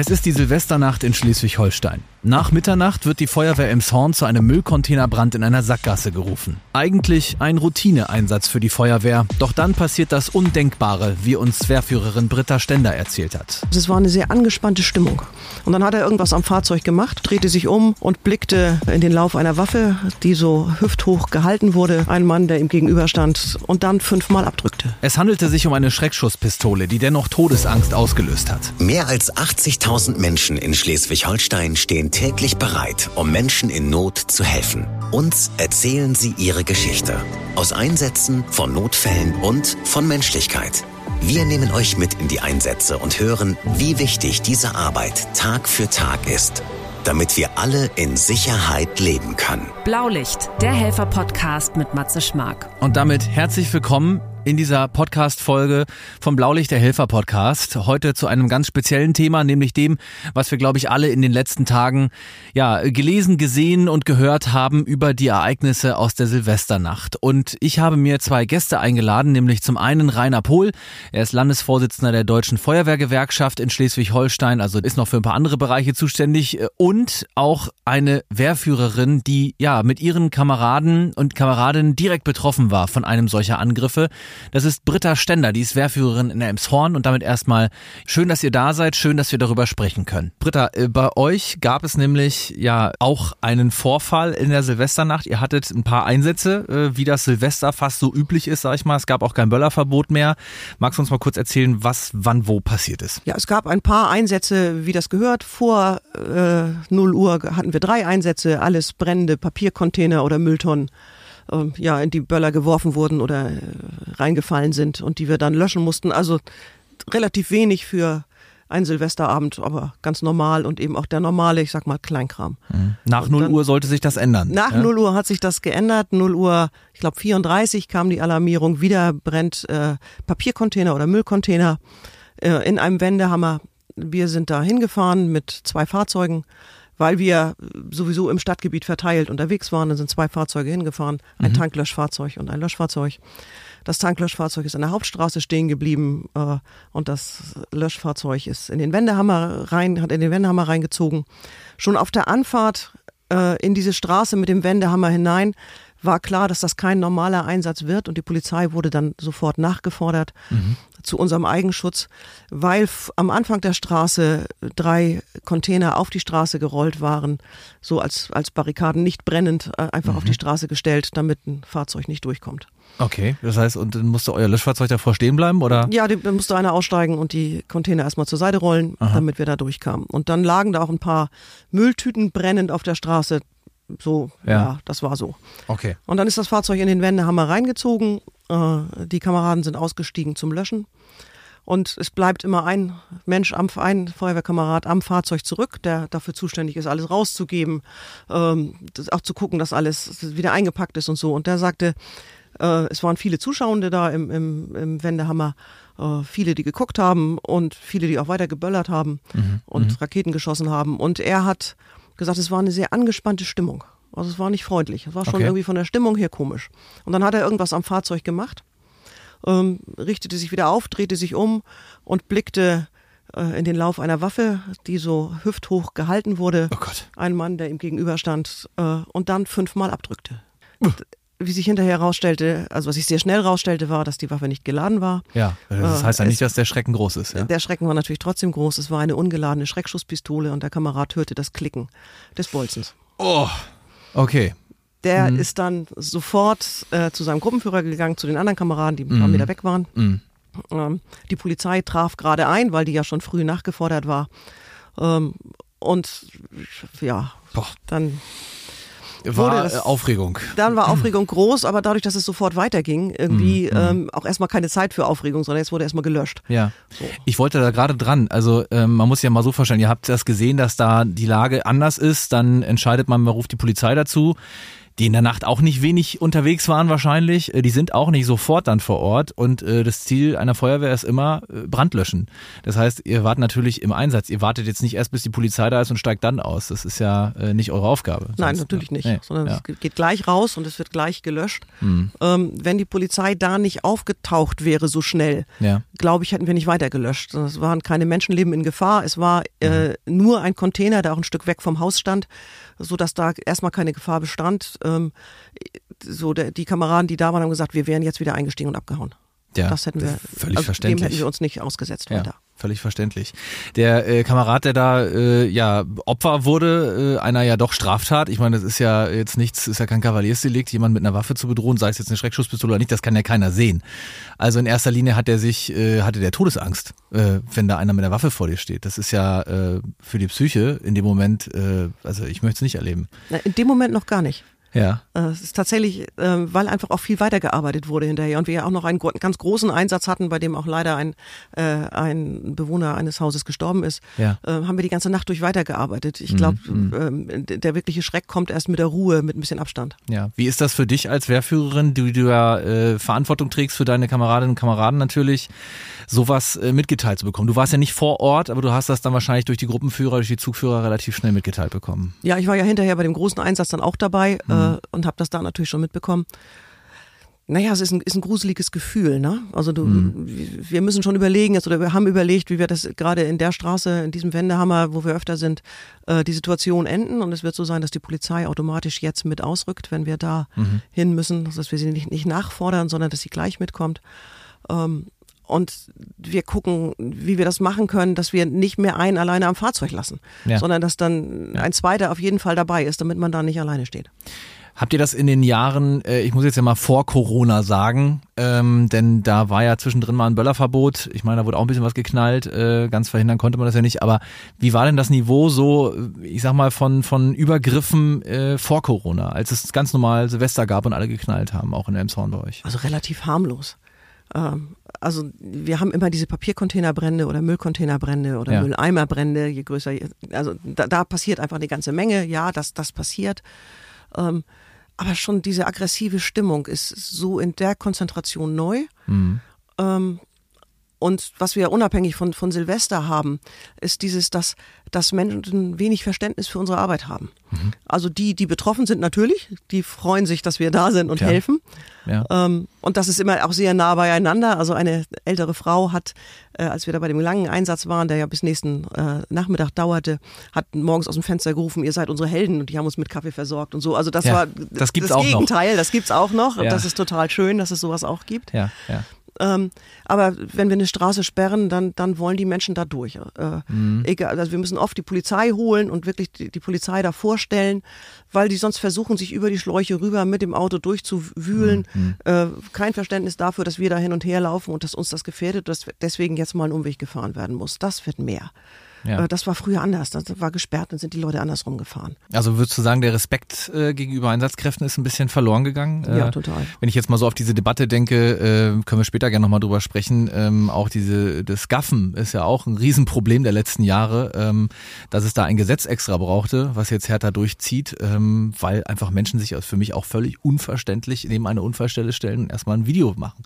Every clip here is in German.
Es ist die Silvesternacht in Schleswig-Holstein. Nach Mitternacht wird die Feuerwehr Emshorn zu einem Müllcontainerbrand in einer Sackgasse gerufen. Eigentlich ein Routineeinsatz für die Feuerwehr. Doch dann passiert das Undenkbare, wie uns Wehrführerin Britta Stender erzählt hat. Es war eine sehr angespannte Stimmung. Und dann hat er irgendwas am Fahrzeug gemacht, drehte sich um und blickte in den Lauf einer Waffe, die so hüfthoch gehalten wurde. Ein Mann, der ihm gegenüberstand und dann fünfmal abdrückte. Es handelte sich um eine Schreckschusspistole, die dennoch Todesangst ausgelöst hat. Mehr als 80.000 Menschen in Schleswig-Holstein stehen täglich bereit, um Menschen in Not zu helfen. Uns erzählen sie ihre Geschichte. Aus Einsätzen, von Notfällen und von Menschlichkeit. Wir nehmen euch mit in die Einsätze und hören, wie wichtig diese Arbeit Tag für Tag ist, damit wir alle in Sicherheit leben können. Blaulicht, der Helfer-Podcast mit Matze Schmark. Und damit herzlich willkommen in dieser Podcast-Folge vom Blaulicht der Helfer Podcast. Heute zu einem ganz speziellen Thema, nämlich dem, was wir, glaube ich, alle in den letzten Tagen ja gelesen, gesehen und gehört haben über die Ereignisse aus der Silvesternacht. Und ich habe mir zwei Gäste eingeladen, nämlich zum einen Rainer Pohl. Er ist Landesvorsitzender der Deutschen Feuerwehrgewerkschaft in Schleswig-Holstein, also ist noch für ein paar andere Bereiche zuständig und auch eine Wehrführerin, die ja mit ihren Kameraden und Kameradinnen direkt betroffen war von einem solcher Angriffe. Das ist Britta Stender, die ist Wehrführerin in Elmshorn und damit erstmal schön, dass ihr da seid, schön, dass wir darüber sprechen können. Britta, äh, bei euch gab es nämlich ja auch einen Vorfall in der Silvesternacht. Ihr hattet ein paar Einsätze, äh, wie das Silvester fast so üblich ist, sag ich mal. Es gab auch kein Böllerverbot mehr. Magst du uns mal kurz erzählen, was wann wo passiert ist? Ja, es gab ein paar Einsätze, wie das gehört. Vor äh, 0 Uhr hatten wir drei Einsätze, alles brennende Papiercontainer oder Mülltonnen ähm, ja, in die Böller geworfen wurden oder äh, reingefallen sind und die wir dann löschen mussten. Also relativ wenig für einen Silvesterabend, aber ganz normal und eben auch der normale, ich sag mal, Kleinkram. Mhm. Nach und 0 Uhr sollte sich das ändern. Nach ja? 0 Uhr hat sich das geändert. 0 Uhr, ich glaube 34 kam die Alarmierung, wieder brennt äh, Papiercontainer oder Müllcontainer äh, in einem Wendehammer. Wir sind da hingefahren mit zwei Fahrzeugen weil wir sowieso im Stadtgebiet verteilt unterwegs waren. Dann sind zwei Fahrzeuge hingefahren, ein mhm. Tanklöschfahrzeug und ein Löschfahrzeug. Das Tanklöschfahrzeug ist an der Hauptstraße stehen geblieben äh, und das Löschfahrzeug ist in den Wendehammer rein, hat in den Wendehammer reingezogen. Schon auf der Anfahrt äh, in diese Straße mit dem Wendehammer hinein war klar, dass das kein normaler Einsatz wird und die Polizei wurde dann sofort nachgefordert mhm. zu unserem Eigenschutz, weil am Anfang der Straße drei Container auf die Straße gerollt waren, so als, als Barrikaden nicht brennend äh, einfach mhm. auf die mhm. Straße gestellt, damit ein Fahrzeug nicht durchkommt. Okay, das heißt, und dann musste euer Löschfahrzeug davor stehen bleiben, oder? Ja, dann musste einer aussteigen und die Container erstmal zur Seite rollen, Aha. damit wir da durchkamen. Und dann lagen da auch ein paar Mülltüten brennend auf der Straße. So, ja. ja. das war so. Okay. Und dann ist das Fahrzeug in den Wendehammer reingezogen. Äh, die Kameraden sind ausgestiegen zum Löschen. Und es bleibt immer ein Mensch, am, ein Feuerwehrkamerad am Fahrzeug zurück, der dafür zuständig ist, alles rauszugeben, ähm, auch zu gucken, dass alles wieder eingepackt ist und so. Und der sagte, äh, es waren viele Zuschauende da im, im, im Wendehammer, äh, viele, die geguckt haben und viele, die auch weiter geböllert haben mhm. und mhm. Raketen geschossen haben. Und er hat gesagt, es war eine sehr angespannte Stimmung. Also es war nicht freundlich. Es war schon okay. irgendwie von der Stimmung her komisch. Und dann hat er irgendwas am Fahrzeug gemacht, ähm, richtete sich wieder auf, drehte sich um und blickte äh, in den Lauf einer Waffe, die so hüfthoch gehalten wurde. Oh Gott. Ein Mann, der ihm gegenüberstand äh, und dann fünfmal abdrückte. Wie sich hinterher herausstellte, also was sich sehr schnell herausstellte, war, dass die Waffe nicht geladen war. Ja, das heißt ja nicht, dass der Schrecken groß ist. Ja? Der Schrecken war natürlich trotzdem groß. Es war eine ungeladene Schreckschusspistole und der Kamerad hörte das Klicken des Bolzens. Oh, okay. Der mhm. ist dann sofort äh, zu seinem Gruppenführer gegangen, zu den anderen Kameraden, die ein paar mhm. Meter weg waren. Mhm. Ähm, die Polizei traf gerade ein, weil die ja schon früh nachgefordert war. Ähm, und ja, Boah. dann war das, Aufregung. Dann war Aufregung groß, aber dadurch, dass es sofort weiterging, irgendwie mm, ähm, auch erstmal keine Zeit für Aufregung, sondern jetzt wurde erstmal gelöscht. Ja. So. Ich wollte da gerade dran. Also ähm, man muss ja mal so vorstellen, ihr habt das gesehen, dass da die Lage anders ist, dann entscheidet man, man ruft die Polizei dazu die in der Nacht auch nicht wenig unterwegs waren wahrscheinlich. Äh, die sind auch nicht sofort dann vor Ort und äh, das Ziel einer Feuerwehr ist immer äh, Brand löschen. Das heißt, ihr wart natürlich im Einsatz. Ihr wartet jetzt nicht erst, bis die Polizei da ist und steigt dann aus. Das ist ja äh, nicht eure Aufgabe. Nein, natürlich nicht, Nee, sondern ja. es geht gleich raus und es wird gleich gelöscht. Hm. Ähm, wenn die Polizei da nicht aufgetaucht wäre so schnell, Ja. glaube ich, hätten wir nicht weiter gelöscht. Es waren keine Menschenleben in Gefahr. Es war Mhm. nur ein Container, der auch ein Stück weg vom Haus stand, so dass da erstmal keine Gefahr bestand. Ähm, so der, die Kameraden, die da waren, haben gesagt, wir wären jetzt wieder eingestiegen und abgehauen. Ja, das hätten wir, völlig also dem verständlich. hätten wir uns nicht ausgesetzt Ja, weiter. Völlig verständlich. Der äh, Kamerad, der da äh, ja Opfer wurde, äh, einer ja doch Straftat. Ich meine, das ist ja jetzt nichts, ist ja kein Kavaliersdelikt, jemand mit einer Waffe zu bedrohen, sei es jetzt eine Schreckschusspistole oder nicht, das kann ja keiner sehen. Also in erster Linie hat er sich, äh, hatte der Todesangst, äh, wenn da einer mit einer Waffe vor dir steht. Das ist ja äh, für die Psyche in dem Moment, äh, also ich möchte es nicht erleben. Na, in dem Moment noch gar nicht. Ja. Äh, Es ist tatsächlich, äh, weil einfach auch viel weitergearbeitet wurde hinterher und wir ja auch noch einen ganz großen Einsatz hatten, bei dem auch leider ein, äh, ein Bewohner eines Hauses gestorben ist, Ja. äh, haben wir die ganze Nacht durch weitergearbeitet. Ich glaube, ähm, d- der wirkliche Schreck kommt erst mit der Ruhe, mit ein bisschen Abstand. Ja, wie ist das für dich als Wehrführerin, die du ja äh, Verantwortung trägst für deine Kameradinnen und Kameraden natürlich, sowas äh, mitgeteilt zu bekommen? Du warst ja nicht vor Ort, aber du hast das dann wahrscheinlich durch die Gruppenführer, durch die Zugführer relativ schnell mitgeteilt bekommen. Ja, ich war ja hinterher bei dem großen Einsatz dann auch dabei Mhm. Äh, und habe das da natürlich schon mitbekommen. Naja, es ist ein, ist ein gruseliges Gefühl, ne? Also du, Mhm. wir müssen schon überlegen oder wir haben überlegt, wie wir das gerade in der Straße, in diesem Wendehammer, wo wir öfter sind, äh, die Situation enden. Und es wird so sein, dass die Polizei automatisch jetzt mit ausrückt, wenn wir da Mhm. hin müssen, dass wir sie nicht, nicht nachfordern, sondern dass sie gleich mitkommt. Ähm, und wir gucken, wie wir das machen können, dass wir nicht mehr einen alleine am Fahrzeug lassen, Ja. sondern dass dann ein zweiter auf jeden Fall dabei ist, damit man da nicht alleine steht. Habt ihr das in den Jahren, äh, ich muss jetzt ja mal vor Corona sagen, ähm, denn da war ja zwischendrin mal ein Böllerverbot. Ich meine, da wurde auch ein bisschen was geknallt. Äh, ganz verhindern konnte man das ja nicht. Aber wie war denn das Niveau so, äh, ich sag mal, von, von Übergriffen äh, vor Corona, als es ganz normal Silvester gab und alle geknallt haben, auch in Elmshorn bei euch? Also relativ harmlos. Ähm, also wir haben immer diese Papiercontainerbrände oder Müllcontainerbrände oder Ja. Mülleimerbrände, je größer, also da, da passiert einfach eine ganze Menge. Ja, das, das passiert. Ähm, aber schon diese aggressive Stimmung ist so in der Konzentration neu. Mhm. Ähm, und was wir unabhängig von, von Silvester haben, ist dieses, dass, dass Menschen wenig Verständnis für unsere Arbeit haben. Mhm. Also die, die betroffen sind natürlich, die freuen sich, dass wir da sind und Klar. helfen. Ja. Ähm, und das ist immer auch sehr nah beieinander. Also eine ältere Frau hat, äh, als wir da bei dem langen Einsatz waren, der ja bis nächsten äh, Nachmittag dauerte, hat morgens aus dem Fenster gerufen, ihr seid unsere Helden und die haben uns mit Kaffee versorgt und so. Also das Ja, war das gibt's das auch noch. Gegenteil, das gibt's auch noch. Und Ja. das ist total schön, dass es sowas auch gibt. Ja, ja. Ähm, aber wenn wir eine Straße sperren, dann, dann wollen die Menschen da durch. Äh, Mhm. Egal, also wir müssen oft die Polizei holen und wirklich die, die Polizei da vorstellen, weil die sonst versuchen, sich über die Schläuche rüber mit dem Auto durchzuwühlen. Mhm. Äh, kein Verständnis dafür, dass wir da hin und her laufen und dass uns das gefährdet, dass deswegen jetzt mal ein Umweg gefahren werden muss. Das wird mehr. Ja. Äh, das war früher anders. Das war gesperrt, dann sind die Leute andersrum gefahren. Also würdest du sagen, der Respekt äh, gegenüber Einsatzkräften ist ein bisschen verloren gegangen? Ja, Äh, total. Wenn ich jetzt mal so auf diese Debatte denke, äh, können wir später gerne nochmal drüber sprechen. Ähm, auch diese das Gaffen ist ja auch ein Riesenproblem der letzten Jahre, ähm, dass es da ein Gesetz extra brauchte, was jetzt härter durchzieht, ähm, weil einfach Menschen sich für mich auch völlig unverständlich neben eine Unfallstelle stellen und erstmal ein Video machen.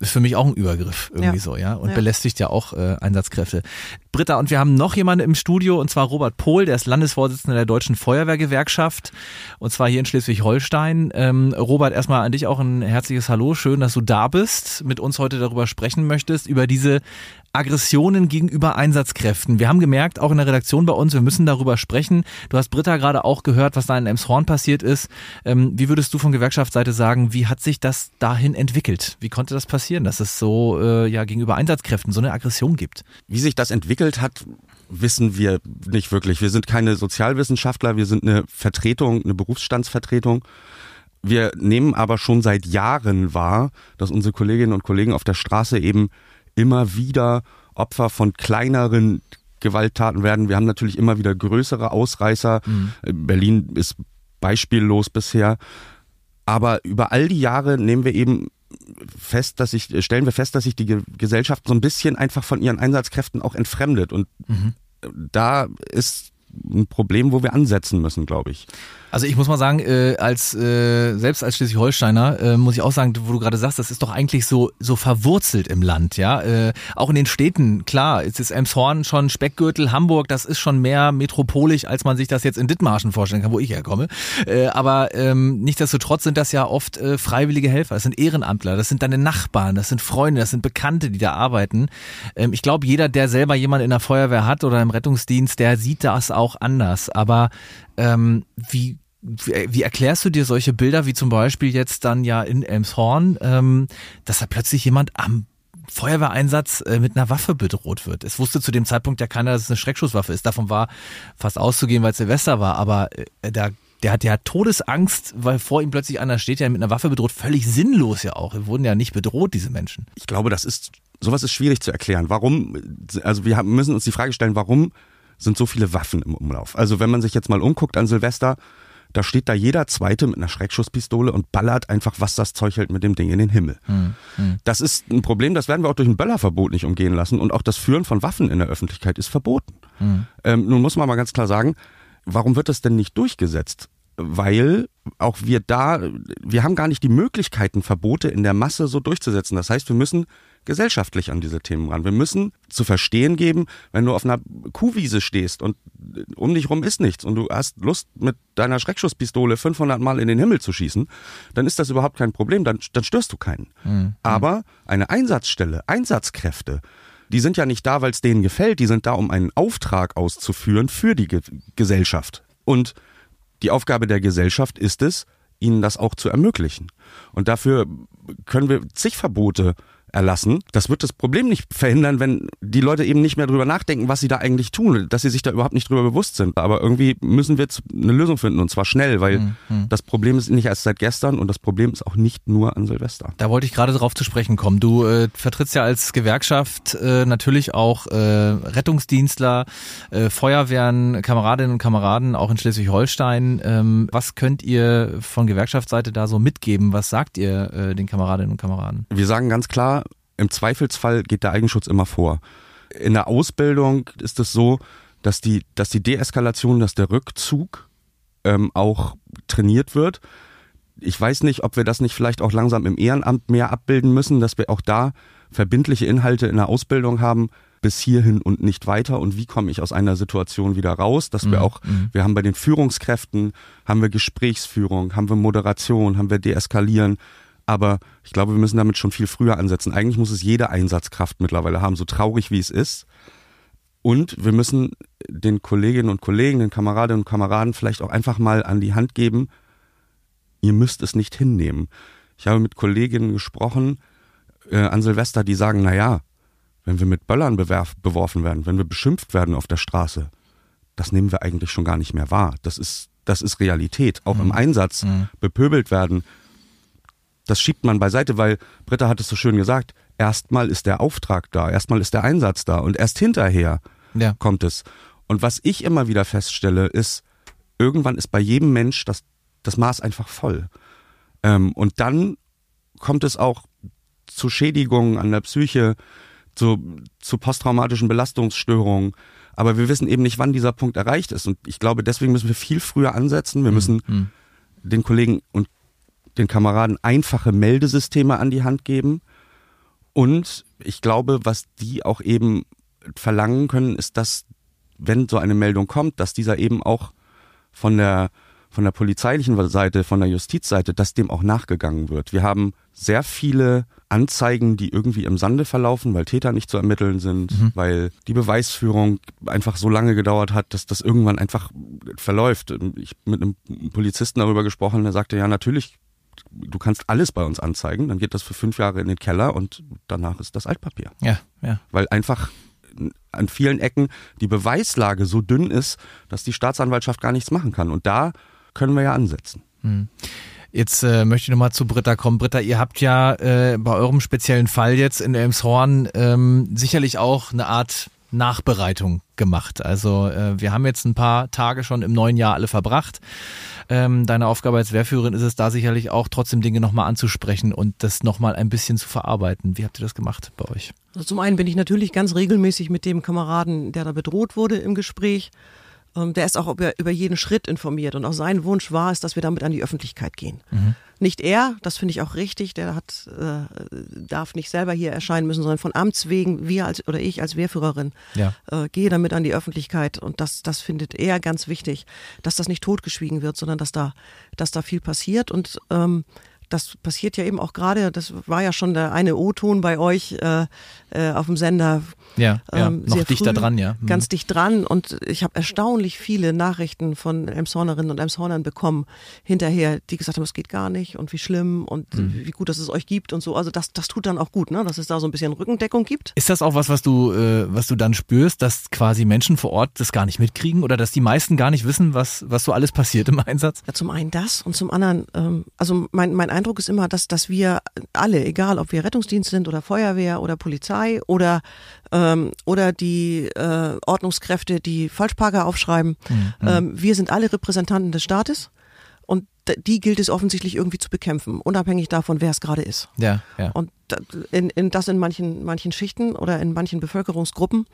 Ist für mich auch ein Übergriff irgendwie Ja. so, ja, und Ja. belästigt ja auch Einsatzkräfte. Britta, und wir haben noch jemanden im Studio, und zwar Robert Pohl, der ist Landesvorsitzender der Deutschen Feuerwehrgewerkschaft, und zwar hier in Schleswig-Holstein. Ähm, Robert, erstmal an dich auch ein herzliches Hallo. Schön, dass du da bist, mit uns heute darüber sprechen möchtest, über diese Aggressionen gegenüber Einsatzkräften. Wir haben gemerkt, auch in der Redaktion bei uns, wir müssen darüber sprechen. Du hast Britta gerade auch gehört, was da in Emshorn passiert ist. Ähm, wie würdest du von Gewerkschaftsseite sagen, wie hat sich das dahin entwickelt? Wie konnte das passieren, dass es so äh, ja gegenüber Einsatzkräften so eine Aggression gibt? Wie sich das entwickelt hat, wissen wir nicht wirklich. Wir sind keine Sozialwissenschaftler, wir sind eine Vertretung, eine Berufsstandsvertretung. Wir nehmen aber schon seit Jahren wahr, dass unsere Kolleginnen und Kollegen auf der Straße eben immer wieder Opfer von kleineren Gewalttaten werden. Wir haben natürlich immer wieder größere Ausreißer. Berlin ist beispiellos bisher. Aber über all die Jahre nehmen wir eben fest, dass sich, stellen wir fest, dass sich die Ge- Gesellschaft so ein bisschen einfach von ihren Einsatzkräften auch entfremdet. Und da ist ein Problem, wo wir ansetzen müssen, glaube ich. Also ich muss mal sagen, äh, als äh, selbst als Schleswig-Holsteiner äh, muss ich auch sagen, wo du gerade sagst, das ist doch eigentlich so so verwurzelt im Land, ja. Äh, auch in den Städten, klar, es ist Elmshorn schon Speckgürtel, Hamburg, das ist schon mehr metropolisch, als man sich das jetzt in Dithmarschen vorstellen kann, wo ich herkomme. Äh, aber ähm, nichtsdestotrotz sind das ja oft äh, freiwillige Helfer, das sind Ehrenamtler, das sind deine Nachbarn, das sind Freunde, das sind Bekannte, die da arbeiten. Ähm, ich glaube, jeder, der selber jemanden in der Feuerwehr hat oder im Rettungsdienst, der sieht das auch anders. Aber ähm, wie wie erklärst du dir solche Bilder wie zum Beispiel jetzt dann ja in Elmshorn, ähm, dass da plötzlich jemand am Feuerwehreinsatz äh, mit einer Waffe bedroht wird. Es wusste zu dem Zeitpunkt ja keiner, dass es eine Schreckschusswaffe ist. Davon war fast auszugehen, weil es Silvester war. Aber äh, da, der hat ja Todesangst, weil vor ihm plötzlich einer steht, der mit einer Waffe bedroht. Völlig sinnlos ja auch. Wir wurden ja nicht bedroht, diese Menschen. Ich glaube, das ist, sowas ist schwierig zu erklären. Warum, also wir müssen uns die Frage stellen, warum sind so viele Waffen im Umlauf? Also wenn man sich jetzt mal umguckt an Silvester, da steht da jeder Zweite mit einer Schreckschusspistole und ballert einfach, was das Zeug hält, mit dem Ding in den Himmel. Hm, hm. Das ist ein Problem, das werden wir auch durch ein Böllerverbot nicht umgehen lassen und auch das Führen von Waffen in der Öffentlichkeit ist verboten. Hm. Ähm, nun muss man mal ganz klar sagen, warum wird das denn nicht durchgesetzt? Weil auch wir da, wir haben gar nicht die Möglichkeiten, Verbote in der Masse so durchzusetzen. Das heißt, wir müssen gesellschaftlich an diese Themen ran. Wir müssen zu verstehen geben, wenn du auf einer Kuhwiese stehst und um dich rum ist nichts und du hast Lust mit deiner Schreckschusspistole 500 Mal in den Himmel zu schießen, dann ist das überhaupt kein Problem, dann, dann störst du keinen. Mhm. Aber eine Einsatzstelle, Einsatzkräfte, die sind ja nicht da, weil es denen gefällt, die sind da, um einen Auftrag auszuführen für die Ge Gesellschaft. Und die Aufgabe der Gesellschaft ist es, ihnen das auch zu ermöglichen. Und dafür können wir zig Verbote erlassen. Das wird das Problem nicht verhindern, wenn die Leute eben nicht mehr drüber nachdenken, was sie da eigentlich tun, dass sie sich da überhaupt nicht drüber bewusst sind. Aber irgendwie müssen wir eine Lösung finden und zwar schnell, weil mhm. das Problem ist nicht erst seit gestern und das Problem ist auch nicht nur an Silvester. Da wollte ich gerade drauf zu sprechen kommen. Du äh, vertrittst ja als Gewerkschaft äh, natürlich auch äh, Rettungsdienstler, äh, Feuerwehren, Kameradinnen und Kameraden, auch in Schleswig-Holstein. Ähm, was könnt ihr von Gewerkschaftsseite da so mitgeben? Was sagt ihr äh, den Kameradinnen und Kameraden? Wir sagen ganz klar, im Zweifelsfall geht der Eigenschutz immer vor. In der Ausbildung ist es so, dass die, dass die Deeskalation, dass der Rückzug ähm, auch trainiert wird. Ich weiß nicht, ob wir das nicht vielleicht auch langsam im Ehrenamt mehr abbilden müssen, dass wir auch da verbindliche Inhalte in der Ausbildung haben, bis hierhin und nicht weiter und wie komme ich aus einer Situation wieder raus, dass wir mhm. auch, mhm. wir haben bei den Führungskräften, haben wir Gesprächsführung, haben wir Moderation, haben wir Deeskalieren, aber ich glaube, wir müssen damit schon viel früher ansetzen. Eigentlich muss es jede Einsatzkraft mittlerweile haben, so traurig wie es ist. Und wir müssen den Kolleginnen und Kollegen, den Kameradinnen und Kameraden vielleicht auch einfach mal an die Hand geben, ihr müsst es nicht hinnehmen. Ich habe mit Kolleginnen gesprochen äh, an Silvester, die sagen, na ja, wenn wir mit Böllern bewerf, beworfen werden, wenn wir beschimpft werden auf der Straße, das nehmen wir eigentlich schon gar nicht mehr wahr. Das ist, das ist Realität. Auch mhm. im Einsatz mhm. bepöbelt werden, das schiebt man beiseite, weil Britta hat es so schön gesagt, erstmal ist der Auftrag da, erstmal ist der Einsatz da und erst hinterher ja. kommt es. Und was ich immer wieder feststelle, ist, irgendwann ist bei jedem Mensch das, das Maß einfach voll. Ähm, und dann kommt es auch zu Schädigungen an der Psyche, zu, zu posttraumatischen Belastungsstörungen. Aber wir wissen eben nicht, wann dieser Punkt erreicht ist. Und ich glaube, deswegen müssen wir viel früher ansetzen. Wir mhm. müssen mhm. den Kollegen und den Kameraden einfache Meldesysteme an die Hand geben. Und ich glaube, was die auch eben verlangen können, ist, dass, wenn so eine Meldung kommt, dass dieser eben auch von der, von der polizeilichen Seite, von der Justizseite, dass dem auch nachgegangen wird. Wir haben sehr viele Anzeigen, die irgendwie im Sande verlaufen, weil Täter nicht zu ermitteln sind, mhm. weil die Beweisführung einfach so lange gedauert hat, dass das irgendwann einfach verläuft. Ich mit einem Polizisten darüber gesprochen, der sagte, ja, natürlich du kannst alles bei uns anzeigen, dann geht das für fünf Jahre in den Keller und danach ist das Altpapier. Ja, ja. Weil einfach an vielen Ecken die Beweislage so dünn ist, dass die Staatsanwaltschaft gar nichts machen kann. Und da können wir ja ansetzen. Hm. Jetzt äh, möchte ich nochmal zu Britta kommen. Britta, ihr habt ja äh, bei eurem speziellen Fall jetzt in Elmshorn ähm, sicherlich auch eine Art Nachbereitung gemacht. Also äh, wir haben jetzt ein paar Tage schon im neuen Jahr alle verbracht. Ähm, deine Aufgabe als Wehrführerin ist es da sicherlich auch trotzdem Dinge nochmal anzusprechen und das nochmal ein bisschen zu verarbeiten. Wie habt ihr das gemacht bei euch? Also zum einen bin ich natürlich ganz regelmäßig mit dem Kameraden, der da bedroht wurde, im Gespräch. Ähm, der ist auch über, über jeden Schritt informiert und auch sein Wunsch war es, dass wir damit an die Öffentlichkeit gehen. Mhm. Nicht er, das finde ich auch richtig, der hat, äh, darf nicht selber hier erscheinen müssen, sondern von Amts wegen, wir als oder ich als Wehrführerin ja. äh, gehe damit an die Öffentlichkeit und das, das findet er ganz wichtig, dass das nicht totgeschwiegen wird, sondern dass da, dass da viel passiert und ähm, das passiert ja eben auch gerade, das war ja schon der eine O-Ton bei euch äh, äh, auf dem Sender. Ja, ja ähm, noch dichter früh, dran, ja. Mhm. Ganz dicht dran und ich habe erstaunlich viele Nachrichten von Elmshornerinnen und Elmshornern bekommen hinterher, die gesagt haben, es geht gar nicht und wie schlimm und mhm. wie gut, dass es euch gibt und so. Also das, das tut dann auch gut, ne? dass es da so ein bisschen Rückendeckung gibt. Ist das auch was, was du, äh, was du dann spürst, dass quasi Menschen vor Ort das gar nicht mitkriegen oder dass die meisten gar nicht wissen, was, was so alles passiert im Einsatz? Ja, zum einen das und zum anderen, ähm, also mein, mein Eindruck ist immer, dass, dass wir alle, egal ob wir Rettungsdienst sind oder Feuerwehr oder Polizei oder, ähm, oder die äh, Ordnungskräfte, die Falschparker aufschreiben, mhm. ähm, wir sind alle Repräsentanten des Staates und die gilt es offensichtlich irgendwie zu bekämpfen, unabhängig davon, wer es gerade ist. Ja, ja. Und in, in das in manchen, manchen Schichten oder in manchen Bevölkerungsgruppen.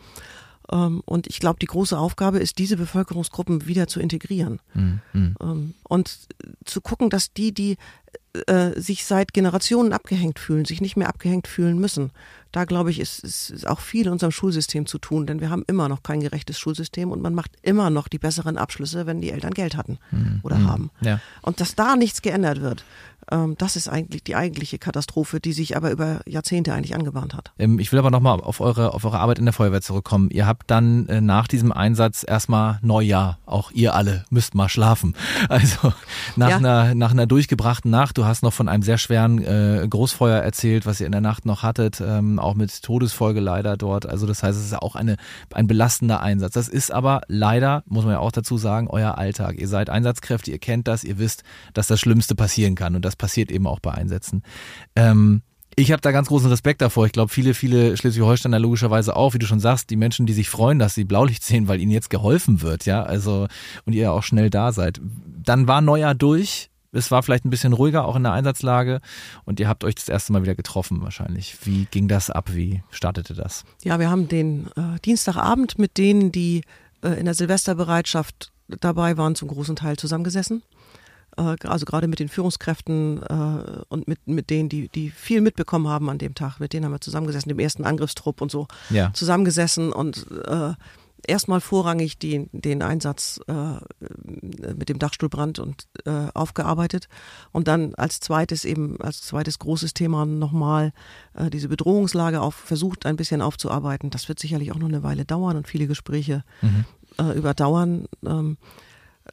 Ähm, und ich glaube, die große Aufgabe ist, diese Bevölkerungsgruppen wieder zu integrieren. Mhm. Und zu gucken, dass die, die äh, sich seit Generationen abgehängt fühlen, sich nicht mehr abgehängt fühlen müssen. Da glaube ich, ist, ist auch viel in unserem Schulsystem zu tun, denn wir haben immer noch kein gerechtes Schulsystem und man macht immer noch die besseren Abschlüsse, wenn die Eltern Geld hatten mhm. oder mhm. haben. Ja. Und dass da nichts geändert wird, ähm, das ist eigentlich die eigentliche Katastrophe, die sich aber über Jahrzehnte eigentlich angebahnt hat. Ähm, ich will aber nochmal auf eure, auf eure Arbeit in der Feuerwehr zurückkommen. Ihr habt dann äh, nach diesem Einsatz erstmal Neujahr. Auch ihr alle müsst mal schlafen. Also nach, ja. einer, nach einer durchgebrachten Nacht. Du hast noch von einem sehr schweren äh, Großfeuer erzählt, was ihr in der Nacht noch hattet, ähm, auch mit Todesfolge leider dort. Also das heißt, es ist auch eine, ein belastender Einsatz. Das ist aber leider, muss man ja auch dazu sagen, euer Alltag. Ihr seid Einsatzkräfte, ihr kennt das, ihr wisst, dass das Schlimmste passieren kann. Und das passiert eben auch bei Einsätzen. Ähm, ich habe da ganz großen Respekt davor. Ich glaube, viele, viele Schleswig-Holsteiner logischerweise auch, wie du schon sagst, die Menschen, die sich freuen, dass sie Blaulicht sehen, weil ihnen jetzt geholfen wird, ja, also und ihr auch schnell da seid. Dann war Neujahr durch. Es war vielleicht ein bisschen ruhiger, auch in der Einsatzlage. Und ihr habt euch das erste Mal wieder getroffen, wahrscheinlich. Wie ging das ab? Wie startete das? Ja, wir haben den äh, Dienstagabend mit denen, die äh, in der Silvesterbereitschaft dabei waren, zum großen Teil zusammengesessen also gerade mit den Führungskräften äh, und mit, mit denen, die, die viel mitbekommen haben an dem Tag, mit denen haben wir zusammengesessen, dem ersten Angriffstrupp und so ja. zusammengesessen und äh, erstmal vorrangig die, den Einsatz äh, mit dem Dachstuhlbrand und äh, aufgearbeitet und dann als zweites eben als zweites großes Thema nochmal äh, diese Bedrohungslage auf versucht ein bisschen aufzuarbeiten. Das wird sicherlich auch noch eine Weile dauern und viele Gespräche mhm. äh, überdauern. Ähm,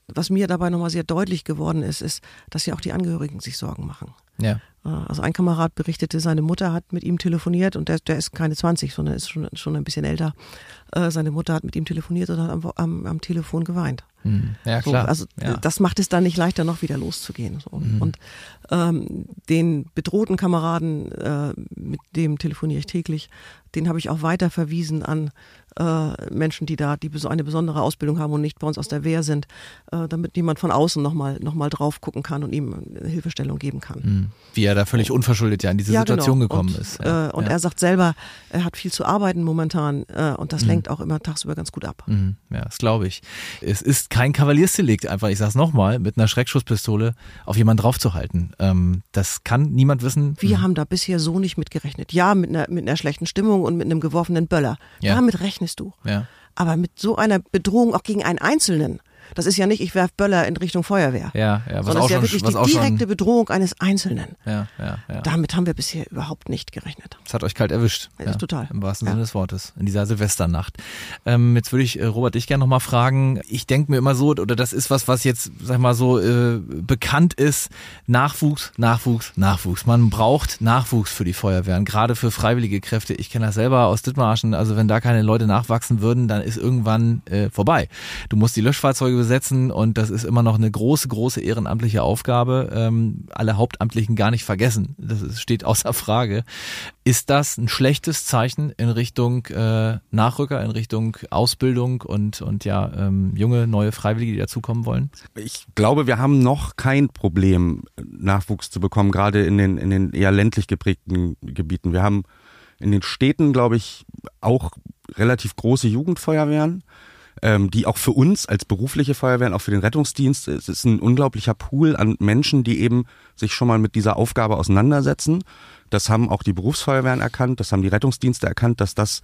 was mir dabei nochmal sehr deutlich geworden ist, ist, dass ja auch die Angehörigen sich Sorgen machen. Ja. Äh, also ein Kamerad berichtete, seine Mutter hat mit ihm telefoniert und der, der ist keine 20, sondern ist schon, schon ein bisschen älter. Äh, seine Mutter hat mit ihm telefoniert und hat am, am, am Telefon geweint. Mhm. Ja, klar. So, also ja. das macht es dann nicht leichter, noch wieder loszugehen. So. Mhm. Und ähm, den bedrohten Kameraden, äh, mit dem telefoniere ich täglich, den habe ich auch weiter verwiesen an äh, Menschen, die da die eine besondere Ausbildung haben und nicht bei uns aus der Wehr sind, äh, damit jemand von außen nochmal noch mal drauf gucken kann und ihm Hilfestellung geben kann. Mhm. Wie er da völlig unverschuldet ja in diese ja, Situation genau. gekommen und, ist. Ja. Äh, und ja. er sagt selber, er hat viel zu arbeiten momentan äh, und das mhm. lenkt auch immer tagsüber ganz gut ab. Mhm. Ja, das glaube ich. Es ist kein Kavaliersdelikt, einfach, ich sag's nochmal, mit einer Schreckschusspistole auf jemanden draufzuhalten. Ähm, das kann niemand wissen. Wir mhm. haben da bisher so nicht mitgerechnet. Ja, mit einer, mit einer schlechten Stimmung und mit einem geworfenen Böller. Damit rechnest du. Ja. Aber mit so einer Bedrohung auch gegen einen Einzelnen, das ist ja nicht, ich werf Böller in Richtung Feuerwehr. Ja, ja, was sondern auch ist ja schon, wirklich was die direkte schon, Bedrohung eines Einzelnen. Ja, ja, ja. Damit haben wir bisher überhaupt nicht gerechnet. Das hat euch kalt erwischt. Ja, total. Im wahrsten ja. Sinne des Wortes. In dieser Silvesternacht. Ähm, jetzt würde ich, äh, Robert, dich gerne nochmal fragen. Ich denke mir immer so, oder das ist was, was jetzt, sag mal so, äh, bekannt ist. Nachwuchs, Nachwuchs, Nachwuchs. Man braucht Nachwuchs für die Feuerwehren, gerade für freiwillige Kräfte. Ich kenne das selber aus Dithmarschen. Also wenn da keine Leute nachwachsen würden, dann ist irgendwann äh, vorbei. Du musst die Löschfahrzeuge besetzen und das ist immer noch eine große, große ehrenamtliche Aufgabe. Ähm, alle Hauptamtlichen gar nicht vergessen. Das steht außer Frage. Ist das ein schlechtes Zeichen in Richtung äh, Nachrücker, in Richtung Ausbildung und, und ja, ähm, junge, neue Freiwillige, die dazukommen wollen? Ich glaube, wir haben noch kein Problem, Nachwuchs zu bekommen, gerade in den, in den eher ländlich geprägten Gebieten. Wir haben in den Städten, glaube ich, auch relativ große Jugendfeuerwehren. Ähm, die auch für uns als berufliche Feuerwehren, auch für den Rettungsdienst, es ist ein unglaublicher Pool an Menschen, die eben sich schon mal mit dieser Aufgabe auseinandersetzen. Das haben auch die Berufsfeuerwehren erkannt, das haben die Rettungsdienste erkannt, dass das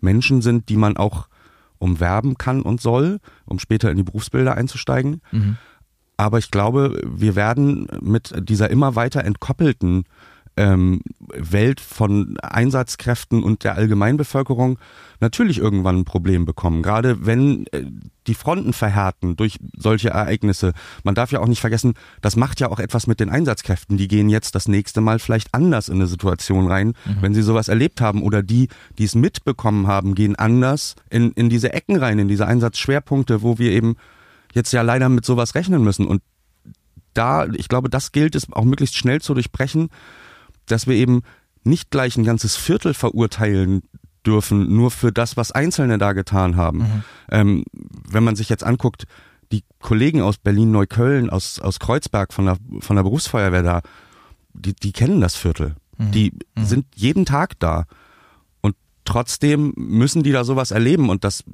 Menschen sind, die man auch umwerben kann und soll, um später in die Berufsbilder einzusteigen. Mhm. Aber ich glaube, wir werden mit dieser immer weiter entkoppelten ähm, Welt von Einsatzkräften und der Allgemeinbevölkerung natürlich irgendwann ein Problem bekommen. Gerade wenn äh, die Fronten verhärten durch solche Ereignisse. Man darf ja auch nicht vergessen, das macht ja auch etwas mit den Einsatzkräften. Die gehen jetzt das nächste Mal vielleicht anders in eine Situation rein, mhm. wenn sie sowas erlebt haben. Oder die, die es mitbekommen haben, gehen anders in, in diese Ecken rein, in diese Einsatzschwerpunkte, wo wir eben jetzt ja leider mit sowas rechnen müssen. Und da, ich glaube, das gilt es auch möglichst schnell zu durchbrechen, dass wir eben nicht gleich ein ganzes Viertel verurteilen dürfen, nur für das, was Einzelne da getan haben. Mhm. Ähm, wenn man sich jetzt anguckt, die Kollegen aus Berlin-Neukölln, aus, aus Kreuzberg von der, von der Berufsfeuerwehr da, die, die kennen das Viertel. Mhm. Die mhm. sind jeden Tag da. Trotzdem müssen die da sowas erleben und das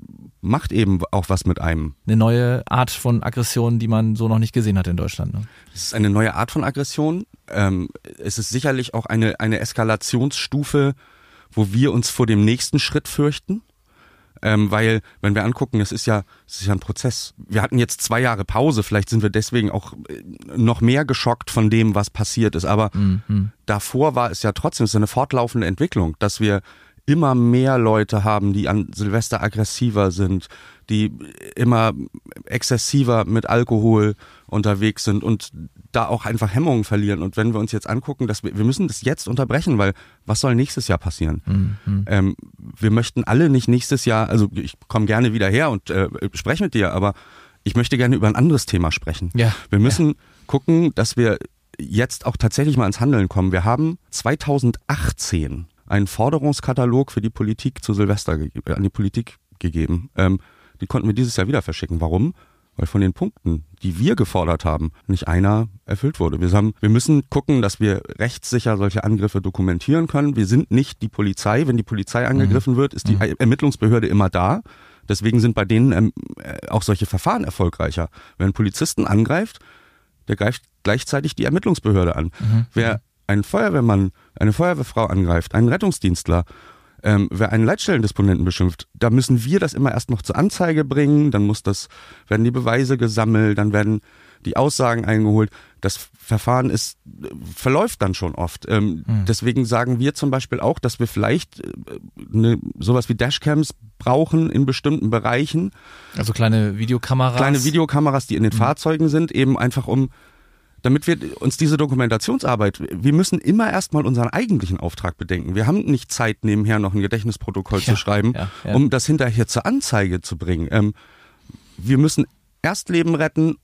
macht eben auch was mit einem. Eine neue Art von Aggression, die man so noch nicht gesehen hat in Deutschland. Ne? Es ist eine neue Art von Aggression. Ähm, es ist sicherlich auch eine, eine Eskalationsstufe, wo wir uns vor dem nächsten Schritt fürchten. Ähm, weil, wenn wir angucken, es ist ja, es ist ja ein Prozess. Wir hatten jetzt zwei Jahre Pause, vielleicht sind wir deswegen auch äh, noch mehr geschockt von dem, was passiert ist. Aber mhm. davor war es ja trotzdem, es ist eine fortlaufende Entwicklung, dass wir immer mehr Leute haben, die an Silvester aggressiver sind, die immer exzessiver mit Alkohol unterwegs sind und da auch einfach Hemmungen verlieren. Und wenn wir uns jetzt angucken, dass wir, wir müssen das jetzt unterbrechen, weil was soll nächstes Jahr passieren? Mhm. Ähm, wir möchten alle nicht nächstes Jahr, also ich komme gerne wieder her und äh, spreche mit dir, aber ich möchte gerne über ein anderes Thema sprechen. Ja. Wir müssen ja. gucken, dass wir jetzt auch tatsächlich mal ins Handeln kommen. Wir haben 2018 einen Forderungskatalog für die Politik zu Silvester an die Politik gegeben. Ähm, die konnten wir dieses Jahr wieder verschicken. Warum? Weil von den Punkten, die wir gefordert haben, nicht einer erfüllt wurde. Wir, haben, wir müssen gucken, dass wir rechtssicher solche Angriffe dokumentieren können. Wir sind nicht die Polizei. Wenn die Polizei angegriffen mhm. wird, ist die mhm. Ermittlungsbehörde immer da. Deswegen sind bei denen ähm, äh, auch solche Verfahren erfolgreicher. Wenn ein Polizisten angreift, der greift gleichzeitig die Ermittlungsbehörde an. Mhm. Wer einen Feuerwehrmann, eine Feuerwehrfrau angreift, einen Rettungsdienstler, ähm, wer einen Leitstellendisponenten beschimpft, da müssen wir das immer erst noch zur Anzeige bringen, dann muss das, werden die Beweise gesammelt, dann werden die Aussagen eingeholt. Das Verfahren ist, verläuft dann schon oft. Ähm, hm. Deswegen sagen wir zum Beispiel auch, dass wir vielleicht äh, ne, sowas wie Dashcams brauchen in bestimmten Bereichen. Also kleine Videokameras. Kleine Videokameras, die in den hm. Fahrzeugen sind, eben einfach um damit wir uns diese Dokumentationsarbeit, wir müssen immer erstmal unseren eigentlichen Auftrag bedenken. Wir haben nicht Zeit, nebenher noch ein Gedächtnisprotokoll ja, zu schreiben, ja, ja. um das hinterher zur Anzeige zu bringen. Ähm, wir müssen erst Leben retten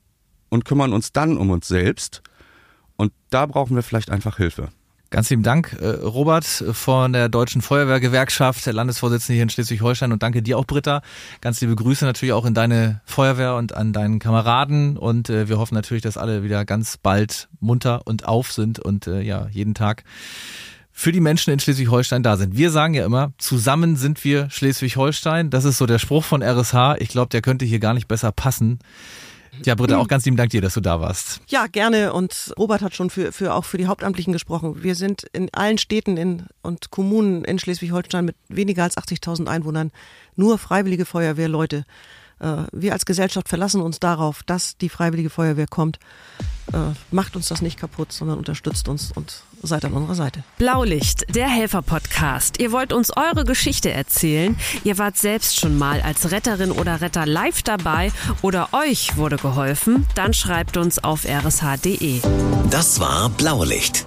und kümmern uns dann um uns selbst. Und da brauchen wir vielleicht einfach Hilfe. Ganz lieben Dank, äh, Robert von der Deutschen Feuerwehrgewerkschaft, der Landesvorsitzende hier in Schleswig-Holstein und danke dir auch, Britta. Ganz liebe Grüße natürlich auch in deine Feuerwehr und an deinen Kameraden und äh, wir hoffen natürlich, dass alle wieder ganz bald munter und auf sind und äh, ja, jeden Tag für die Menschen in Schleswig-Holstein da sind. Wir sagen ja immer, zusammen sind wir Schleswig-Holstein. Das ist so der Spruch von RSH. Ich glaube, der könnte hier gar nicht besser passen. Ja, Britta, auch ganz lieben Dank dir, dass du da warst. Ja, gerne. Und Robert hat schon für, für auch für die Hauptamtlichen gesprochen. Wir sind in allen Städten in, und Kommunen in Schleswig-Holstein mit weniger als 80.000 Einwohnern nur freiwillige Feuerwehrleute. Äh, wir als Gesellschaft verlassen uns darauf, dass die freiwillige Feuerwehr kommt. Äh, macht uns das nicht kaputt, sondern unterstützt uns und seid an unserer Seite. Blaulicht, der Helfer-Podcast. Ihr wollt uns eure Geschichte erzählen. Ihr wart selbst schon mal als Retterin oder Retter live dabei oder euch wurde geholfen. Dann schreibt uns auf rsh.de. Das war Blaulicht,